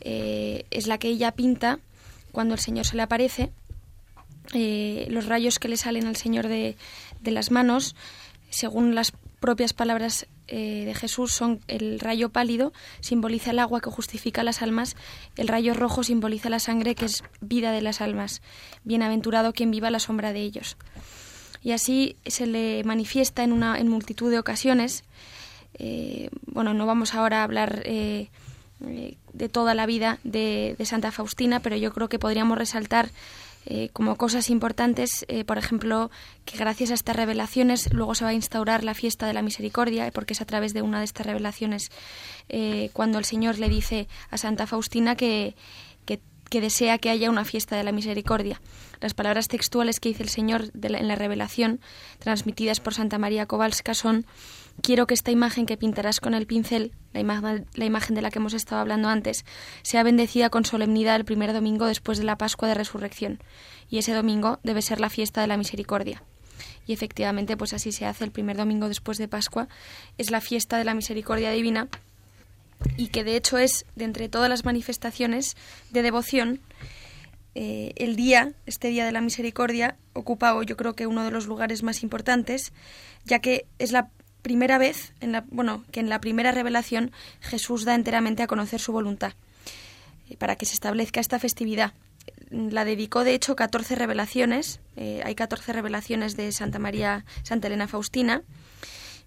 es la que ella pinta cuando el Señor se le aparece. los rayos que le salen al Señor de, de las manos, según las propias palabras eh, de Jesús son el rayo pálido, simboliza el agua que justifica las almas, el rayo rojo simboliza la sangre que es vida de las almas. Bienaventurado quien viva la sombra de ellos. Y así se le manifiesta en, una, en multitud de ocasiones. Eh, bueno, no vamos ahora a hablar eh, de toda la vida de, de Santa Faustina, pero yo creo que podríamos resaltar eh, como cosas importantes, eh, por ejemplo, que gracias a estas revelaciones luego se va a instaurar la fiesta de la misericordia, porque es a través de una de estas revelaciones eh, cuando el Señor le dice a Santa Faustina que, que, desea que haya una fiesta de la misericordia. Las palabras textuales que dice el Señor en la revelación, transmitidas por Santa María Kowalska, son quiero que esta imagen que pintarás con el pincel, la imagen, la imagen de la que hemos estado hablando antes, sea bendecida con solemnidad el primer domingo después de la Pascua de Resurrección. Y ese domingo debe ser la fiesta de la misericordia. Y efectivamente, pues así se hace el primer domingo después de Pascua. Es la fiesta de la misericordia divina y que de hecho es, de entre todas las manifestaciones de devoción, eh, el día, este día de la misericordia, ocupa yo creo que uno de los lugares más importantes, ya que es la primera vez, en la, bueno, que en la primera revelación Jesús da enteramente a conocer su voluntad eh, para que se establezca esta festividad. La dedicó, de hecho, 14 revelaciones. Eh, hay 14 revelaciones de Santa María, Santa Elena Faustina.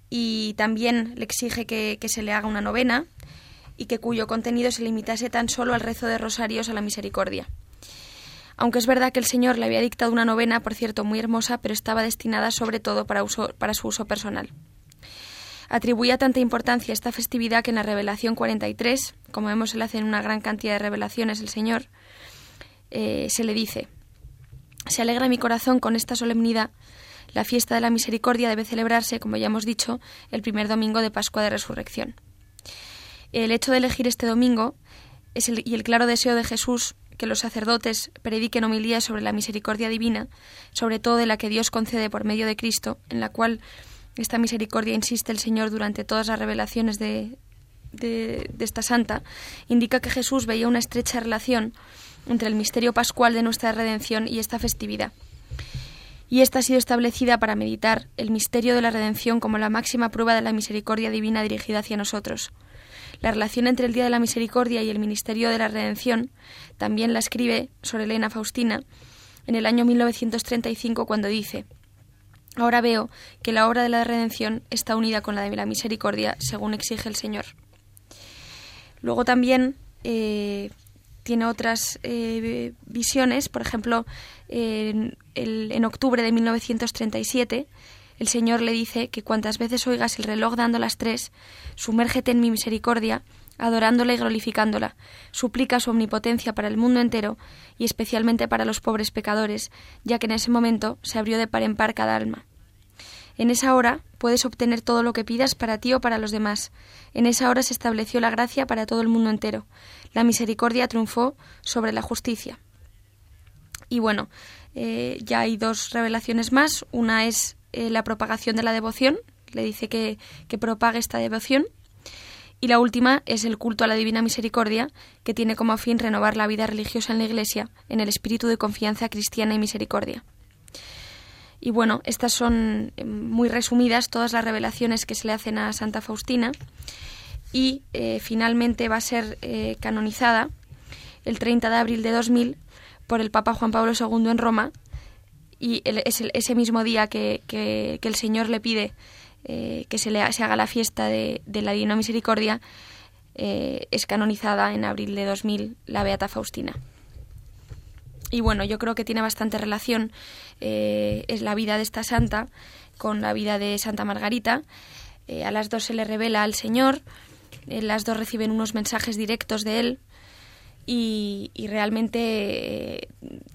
Y también le exige que, que se le haga una novena y que cuyo contenido se limitase tan solo al rezo de rosarios a la misericordia. Aunque es verdad que el Señor le había dictado una novena, por cierto, muy hermosa, pero estaba destinada sobre todo para, uso, para su uso personal. Atribuía tanta importancia a esta festividad que en la Revelación 43, como vemos le hace en una gran cantidad de revelaciones el Señor, eh, se le dice, se alegra mi corazón con esta solemnidad, la fiesta de la misericordia debe celebrarse, como ya hemos dicho, el primer domingo de Pascua de Resurrección. El hecho de elegir este domingo es el, y el claro deseo de Jesús que los sacerdotes prediquen homilías sobre la misericordia divina, sobre todo de la que Dios concede por medio de Cristo, en la cual esta misericordia insiste el Señor durante todas las revelaciones de, de, esta santa, indica que Jesús veía una estrecha relación entre el misterio pascual de nuestra redención y esta festividad. Y esta ha sido establecida para meditar el misterio de la redención como la máxima prueba de la misericordia divina dirigida hacia nosotros. La relación entre el Día de la Misericordia y el Ministerio de la Redención también la escribe Sor Elena Faustina en el año 1935 cuando dice Ahora veo que la obra de la redención está unida con la de la misericordia, según exige el Señor. Luego también eh, tiene otras eh, visiones, por ejemplo, en, en octubre de 1937, el Señor le dice que cuantas veces oigas el reloj dando las tres, sumérgete en mi misericordia, adorándola y glorificándola, suplica su omnipotencia para el mundo entero y especialmente para los pobres pecadores, ya que en ese momento se abrió de par en par cada alma. En esa hora puedes obtener todo lo que pidas para ti o para los demás. En esa hora se estableció la gracia para todo el mundo entero. La misericordia triunfó sobre la justicia. Y bueno, eh, ya hay dos revelaciones más. Una es eh, la propagación de la devoción. Le dice que, que propague esta devoción. Y la última es el culto a la Divina Misericordia, que tiene como fin renovar la vida religiosa en la Iglesia, en el espíritu de confianza cristiana y misericordia. Y bueno, estas son eh, muy resumidas todas las revelaciones que se le hacen a Santa Faustina y eh, finalmente va a ser eh, canonizada el 30 de abril de 2000 por el Papa Juan Pablo II en Roma y es ese mismo día que, que el Señor le pide eh, que se, le, se haga la fiesta de, la Divina Misericordia, eh, es canonizada en abril de 2000 la Beata Faustina. Y bueno, yo creo que tiene bastante relación eh, es la vida de esta santa con la vida de Santa Margarita. a las dos se le revela al Señor, las dos reciben unos mensajes directos de él y, realmente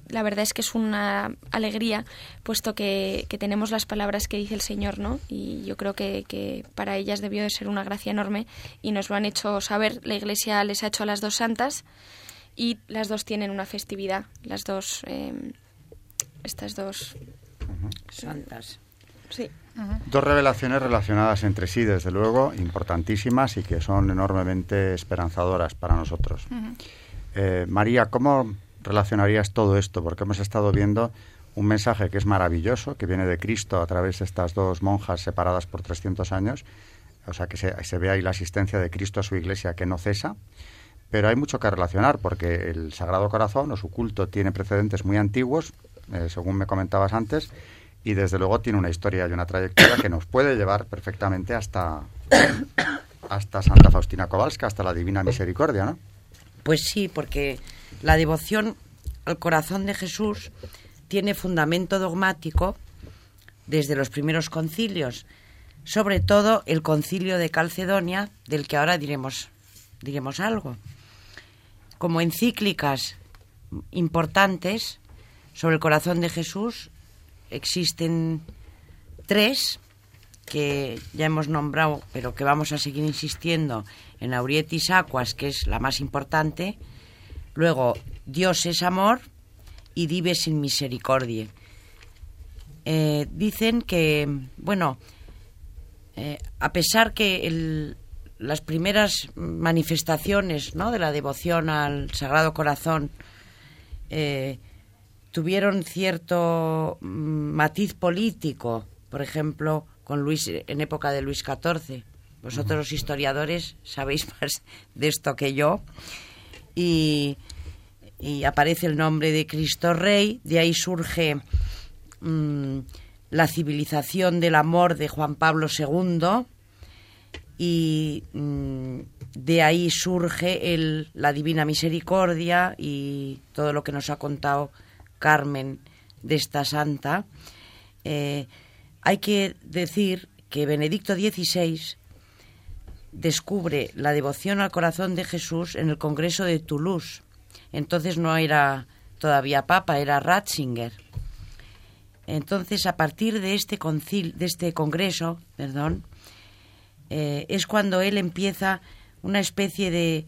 la verdad es que es una alegría puesto que, tenemos las palabras que dice el Señor, ¿no? Y yo creo que, para ellas debió de ser una gracia enorme y nos lo han hecho saber. La Iglesia les ha hecho a las dos santas y las dos tienen una festividad, las dos, em, estas dos santas. Sí. Dos revelaciones relacionadas entre sí, desde luego, importantísimas y que son enormemente esperanzadoras para nosotros. Eh, María, ¿cómo relacionarías todo esto? Porque hemos estado viendo un mensaje que es maravilloso, que viene de Cristo a través de estas dos monjas separadas por 300 años, o sea que se, ve ahí la asistencia de Cristo a su iglesia que no cesa, pero hay mucho que relacionar porque el Sagrado Corazón o su culto tiene precedentes muy antiguos, eh, según me comentabas antes, y desde luego tiene una historia y una trayectoria que nos puede llevar perfectamente hasta, hasta Santa Faustina Kowalska, hasta la Divina Misericordia, ¿no? Pues sí, porque la devoción al corazón de Jesús tiene fundamento dogmático desde los primeros concilios, sobre todo el concilio de Calcedonia, del que ahora diremos, diremos algo. Como encíclicas importantes sobre el corazón de Jesús existen tres que ya hemos nombrado, pero que vamos a seguir insistiendo en Aurietis Aquas, que es la más importante. Luego, Dios es amor y vive sin misericordia. Eh, dicen que, bueno, eh, a pesar que las primeras manifestaciones ¿no? de la devoción al Sagrado Corazón eh, tuvieron cierto mm, matiz político, por ejemplo, con Luis en época de Luis XIV. Vosotros los historiadores sabéis más de esto que yo. Y, aparece el nombre de Cristo Rey, de ahí surge mm, la civilización del amor de Juan Pablo II y mm, de ahí surge el, la Divina Misericordia y todo lo que nos ha contado Carmen de esta santa. Eh, hay que decir que Benedicto XVI descubre la devoción al corazón de Jesús en el Congreso de Toulouse. Entonces no era todavía papa, era Ratzinger. Entonces, a partir de este, concil, de este congreso, perdón, eh, es cuando él empieza una especie de,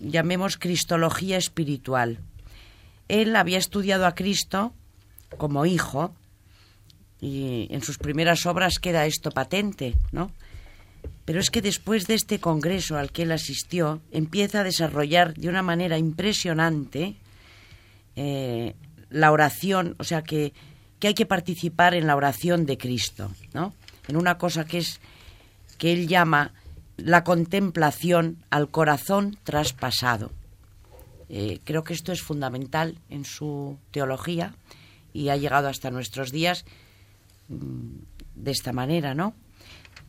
llamemos, cristología espiritual. Él había estudiado a Cristo como hijo, y en sus primeras obras queda esto patente, ¿no? Pero es que después de este congreso al que él asistió, empieza a desarrollar de una manera impresionante eh, la oración, o sea que, que hay que participar en la oración de Cristo, ¿no? En una cosa que es que él llama la contemplación al corazón traspasado. Eh, creo que esto es fundamental en su teología y ha llegado hasta nuestros días de esta manera, ¿no?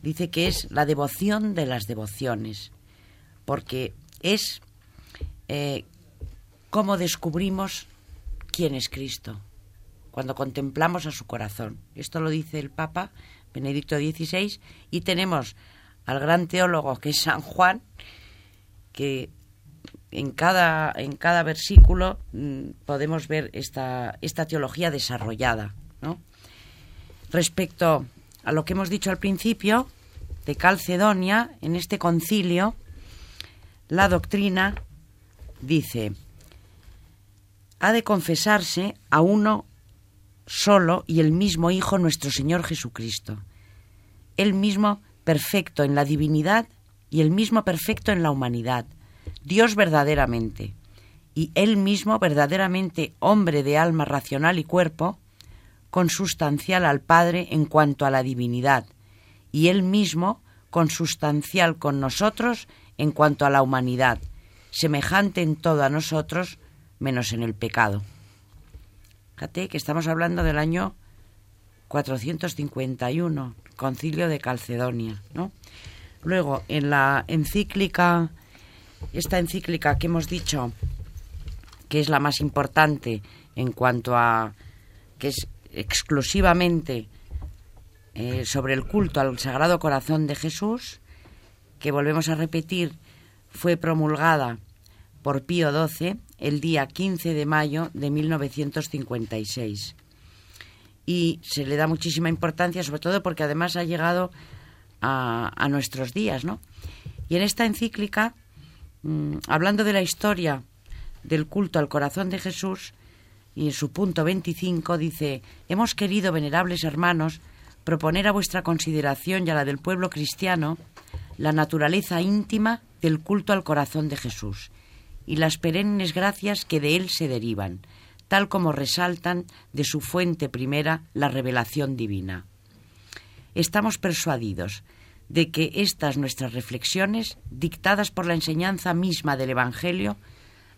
Dice que es la devoción de las devociones, porque es eh, cómo descubrimos quién es Cristo, cuando contemplamos a su corazón. Esto lo dice el Papa Benedicto XVI y tenemos al gran teólogo que es San Juan, que en cada, en cada versículo mm, podemos ver esta, esta teología desarrollada, ¿no? Respecto a lo que hemos dicho al principio de Calcedonia, en este concilio, la doctrina dice, ha de confesarse a uno solo y el mismo Hijo nuestro Señor Jesucristo, el mismo perfecto en la divinidad y el mismo perfecto en la humanidad, Dios verdaderamente, y él mismo verdaderamente hombre de alma racional y cuerpo, consustancial al Padre en cuanto a la divinidad, y él mismo consustancial con nosotros en cuanto a la humanidad, semejante en todo a nosotros, menos en el pecado. Fíjate que estamos hablando del año 451, concilio de Calcedonia, ¿no? Luego, en la encíclica, esta encíclica que hemos dicho que es la más importante en cuanto a que es exclusivamente eh, sobre el culto al Sagrado Corazón de Jesús, que volvemos a repetir, fue promulgada por Pío XII el día 15 de mayo de 1956. Y se le da muchísima importancia, sobre todo porque además ha llegado a, nuestros días, ¿no? Y en esta encíclica, mm, hablando de la historia del culto al corazón de Jesús, y en su punto 25 dice, hemos querido, venerables hermanos, proponer a vuestra consideración y a la del pueblo cristiano la naturaleza íntima del culto al corazón de Jesús y las perennes gracias que de él se derivan, tal como resaltan de su fuente primera la revelación divina. Estamos persuadidos de que estas nuestras reflexiones, dictadas por la enseñanza misma del Evangelio,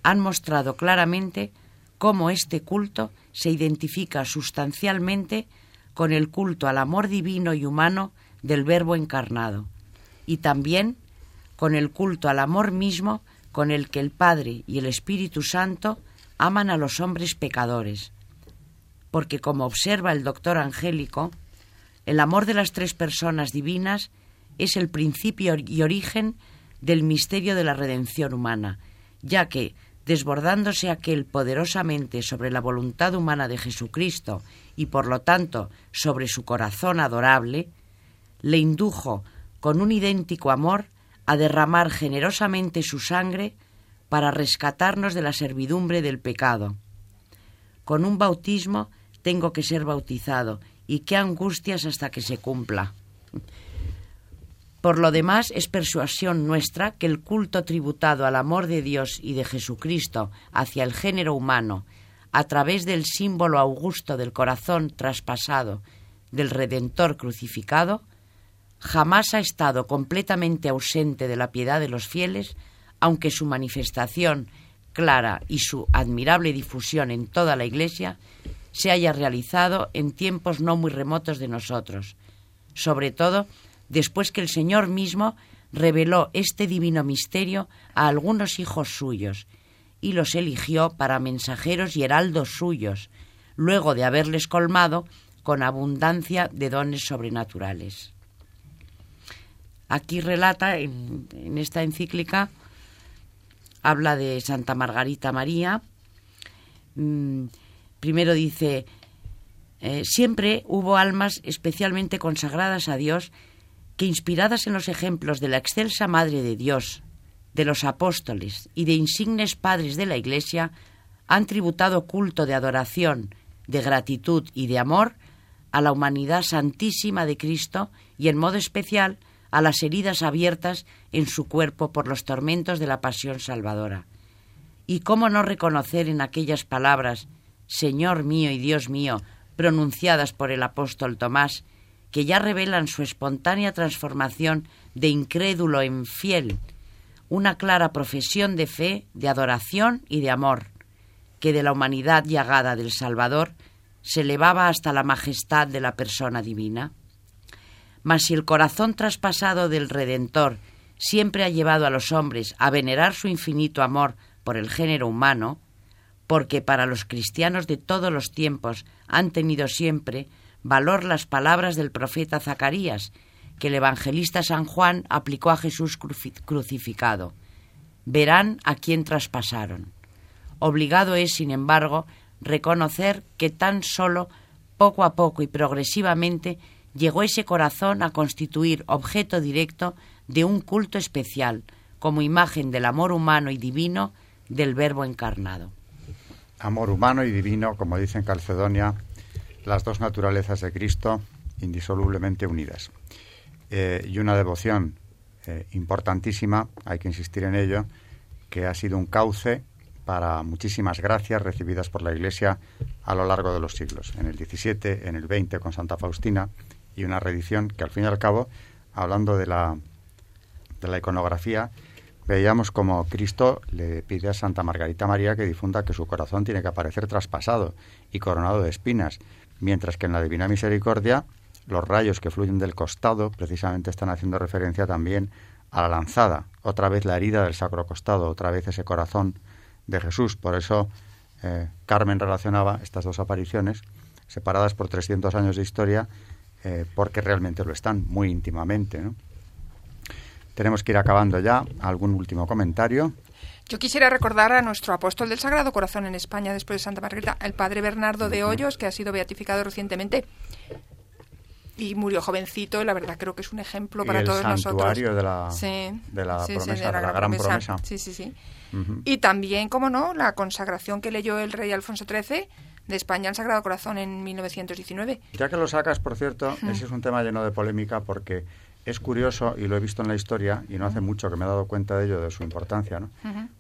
han mostrado claramente cómo este culto se identifica sustancialmente con el culto al amor divino y humano del Verbo encarnado, y también con el culto al amor mismo con el que el Padre y el Espíritu Santo aman a los hombres pecadores. Porque como observa el doctor Angélico, el amor de las tres personas divinas es el principio y origen del misterio de la redención humana, ya que, desbordándose aquel poderosamente sobre la voluntad humana de Jesucristo y por lo tanto sobre su corazón adorable, le indujo con un idéntico amor a derramar generosamente su sangre para rescatarnos de la servidumbre del pecado. Con un bautismo tengo que ser bautizado, y qué angustias hasta que se cumpla. Por lo demás, es persuasión nuestra que el culto tributado al amor de Dios y de Jesucristo hacia el género humano, a través del símbolo augusto del corazón traspasado del Redentor crucificado, jamás ha estado completamente ausente de la piedad de los fieles, aunque su manifestación clara y su admirable difusión en toda la Iglesia se haya realizado en tiempos no muy remotos de nosotros, sobre todo después que el Señor mismo reveló este divino misterio a algunos hijos suyos y los eligió para mensajeros y heraldos suyos, luego de haberles colmado con abundancia de dones sobrenaturales. Aquí relata, en, esta encíclica, habla de Santa Margarita María. Mm, primero dice, eh, siempre hubo almas especialmente consagradas a Dios que, inspiradas en los ejemplos de la excelsa Madre de Dios, de los apóstoles y de insignes padres de la Iglesia, han tributado culto de adoración, de gratitud y de amor a la humanidad santísima de Cristo y en modo especial a las heridas abiertas en su cuerpo por los tormentos de la pasión salvadora. ¿Y cómo no reconocer en aquellas palabras, Señor mío y Dios mío, pronunciadas por el apóstol Tomás, que ya revelan su espontánea transformación de incrédulo en fiel, una clara profesión de fe, de adoración y de amor, que de la humanidad llagada del Salvador se elevaba hasta la majestad de la persona divina? Mas si el corazón traspasado del Redentor siempre ha llevado a los hombres a venerar su infinito amor por el género humano, porque para los cristianos de todos los tiempos han tenido siempre valor las palabras del profeta Zacarías, que el evangelista San Juan aplicó a Jesús crucificado. Verán a quién traspasaron. Obligado es, sin embargo, reconocer que tan solo poco a poco y progresivamente llegó ese corazón a constituir objeto directo de un culto especial, como imagen del amor humano y divino del Verbo encarnado. Amor humano y divino, como dice en Calcedonia, las dos naturalezas de Cristo indisolublemente unidas. Eh, y una devoción eh, importantísima, hay que insistir en ello, que ha sido un cauce para muchísimas gracias recibidas por la Iglesia a lo largo de los siglos, en el XVII, en el XX con Santa Faustina, y una reedición que al fin y al cabo, hablando de la, de la iconografía, veíamos como Cristo le pide a Santa Margarita María que difunda que su corazón tiene que aparecer traspasado y coronado de espinas, mientras que en la Divina Misericordia los rayos que fluyen del costado precisamente están haciendo referencia también a la lanzada, otra vez la herida del sacro costado, otra vez ese corazón de Jesús. Por eso eh, Carmen relacionaba estas dos apariciones, separadas por 300 años de historia, eh, porque realmente lo están muy íntimamente. Tenemos que ir acabando ya. ¿Algún último comentario? Yo quisiera recordar a nuestro apóstol del Sagrado Corazón en España después de Santa Margarita, el padre Bernardo de Hoyos, que ha sido beatificado recientemente y murió jovencito. La verdad creo que es un ejemplo para todos nosotros. De la, de la promesa, de la, gran promesa. Sí, sí, sí. Y también, como no, la consagración que leyó el rey Alfonso XIII de España al Sagrado Corazón en 1919. Ya que lo sacas, por cierto, ese es un tema lleno de polémica porque es curioso, y lo he visto en la historia, y no hace mucho que me he dado cuenta de ello, de su importancia, ¿no?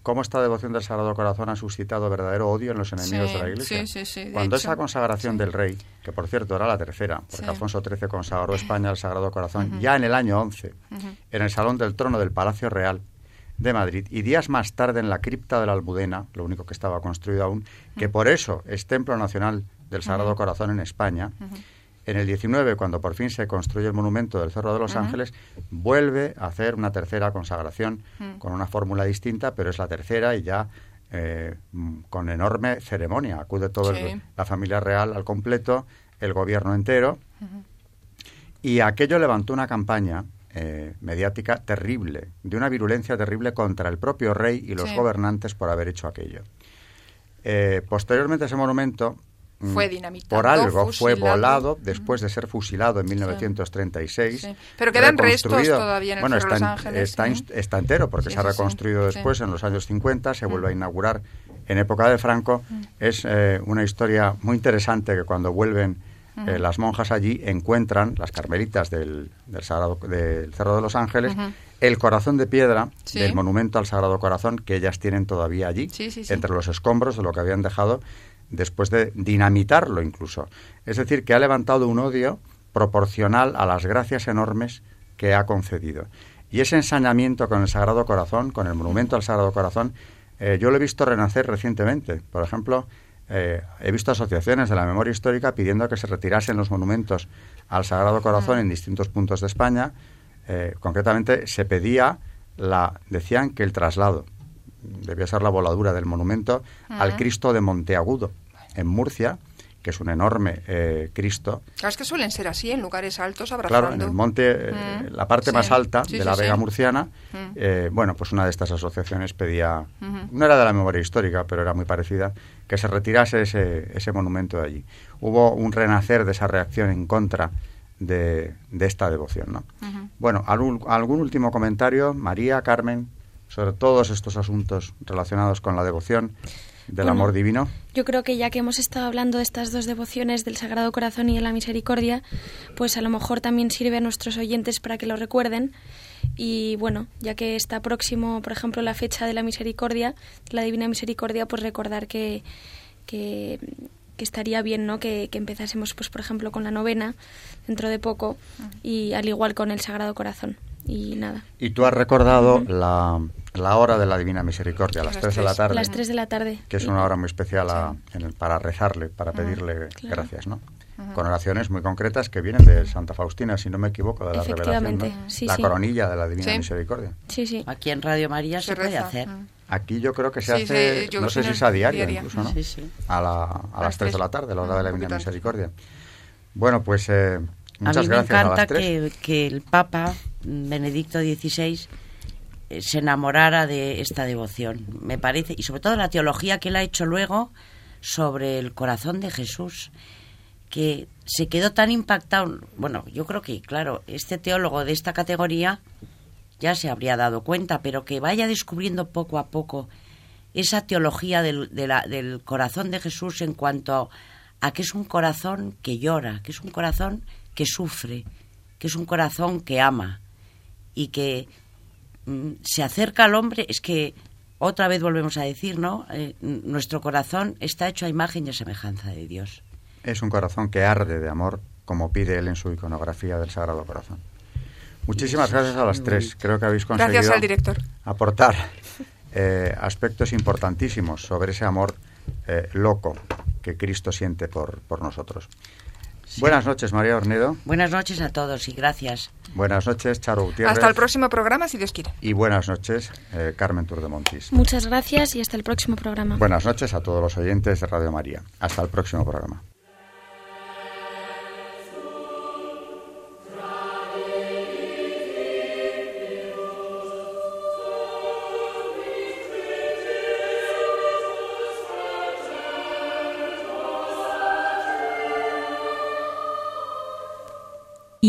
Cómo esta devoción del Sagrado Corazón ha suscitado verdadero odio en los enemigos de la Iglesia. Sí, sí, Cuando esa consagración del rey, que por cierto era la tercera, porque Alfonso XIII consagró España al Sagrado Corazón ya en el año 11, en el Salón del Trono del Palacio Real de Madrid, y días más tarde en la cripta de la Almudena, lo único que estaba construido aún, que por eso es Templo Nacional del Sagrado Corazón en España, en el 19, cuando por fin se construye el monumento del Cerro de los Ángeles, vuelve a hacer una tercera consagración con una fórmula distinta, pero es la tercera y ya eh, con enorme ceremonia. Acude toda la familia real al completo, el gobierno entero. Y aquello levantó una campaña eh, mediática terrible, de una virulencia terrible contra el propio rey y los gobernantes por haber hecho aquello. Eh, posteriormente ese monumento. Fue dinamitado. Por algo fue volado después de ser fusilado en 1936. Pero quedan restos todavía en el bueno, está, Los Ángeles. Está, está, entero porque se ha reconstruido después en los años 50, se vuelve a inaugurar en época de Franco. Mm. Es eh, una historia muy interesante que cuando vuelven eh, las monjas allí encuentran, las carmelitas del, del, del Cerro de los Ángeles, el corazón de piedra del monumento al Sagrado Corazón que ellas tienen todavía allí, entre los escombros de lo que habían dejado después de dinamitarlo incluso. Es decir, que ha levantado un odio proporcional a las gracias enormes que ha concedido. Y ese ensañamiento con el Sagrado Corazón, con el monumento al Sagrado Corazón, eh, yo lo he visto renacer recientemente. Por ejemplo, eh, he visto asociaciones de la memoria histórica pidiendo que se retirasen los monumentos al Sagrado Corazón en distintos puntos de España. Eh, concretamente, se pedía la, decían que el traslado, debía ser la voladura del monumento al Cristo de Monteagudo, en Murcia, que es un enorme eh, Cristo. Claro, es que suelen ser así, en lugares altos, abrazando. Claro, en el monte, eh, la parte más alta de la Vega Murciana, eh, bueno, pues una de estas asociaciones pedía, no era de la memoria histórica, pero era muy parecida, que se retirase ese, ese monumento de allí. Hubo un renacer de esa reacción en contra de, de esta devoción, ¿no? Bueno, ¿algún, ¿algún último comentario? María, Carmen sobre todos estos asuntos relacionados con la devoción del amor divino? Yo creo que ya que hemos estado hablando de estas dos devociones del Sagrado Corazón y de la Misericordia, pues a lo mejor también sirve a nuestros oyentes para que lo recuerden. Y bueno, ya que está próximo, por ejemplo, la fecha de la Misericordia, la Divina Misericordia, pues recordar que, que, estaría bien ¿no? que, que, empezásemos, pues por ejemplo, con la novena dentro de poco y al igual con el Sagrado Corazón. Y nada. Y tú has recordado la la hora de la Divina Misericordia, a las, 3 de la tarde. Las 3 de la tarde. Que es una hora muy especial para rezarle, para pedirle gracias, ¿no? Con oraciones muy concretas que vienen de Santa Faustina, si no me equivoco, de la revelación. la coronilla de la Divina Misericordia. Sí, sí. Aquí en Radio María se, puede hacer. Aquí yo creo que se hace, no sé si es a diario incluso, ¿no? A, la, a, las 3 de la tarde, la hora de la Divina Misericordia. Bueno, pues eh, muchas a mí me encanta que, que el Papa Benedicto XVI se enamorara de esta devoción, me parece, y sobre todo la teología que él ha hecho luego sobre el corazón de Jesús. que se quedó tan impactado. Bueno, yo creo que, claro, este teólogo de esta categoría ya se habría dado cuenta, pero que vaya descubriendo poco a poco esa teología del, del corazón de Jesús en cuanto a que es un corazón que llora, que es un corazón que sufre, que es un corazón que ama y que se acerca al hombre, es que otra vez volvemos a decir, ¿no? Eh, nuestro corazón está hecho a imagen y a semejanza de Dios. Es un corazón que arde de amor, como pide él en su iconografía del Sagrado Corazón. Muchísimas gracias a las tres. Creo que habéis conseguido aportar eh, aspectos importantísimos sobre ese amor eh, loco que Cristo siente por, por nosotros. Buenas noches, María Ornedo. Buenas noches a todos y gracias. Buenas noches, Charo Gutiérrez. Hasta el próximo programa, si Dios quiere. Y buenas noches, eh, Carmen Turdemontis. Muchas gracias y hasta el próximo programa. Buenas noches a todos los oyentes de Radio María. Hasta el próximo programa.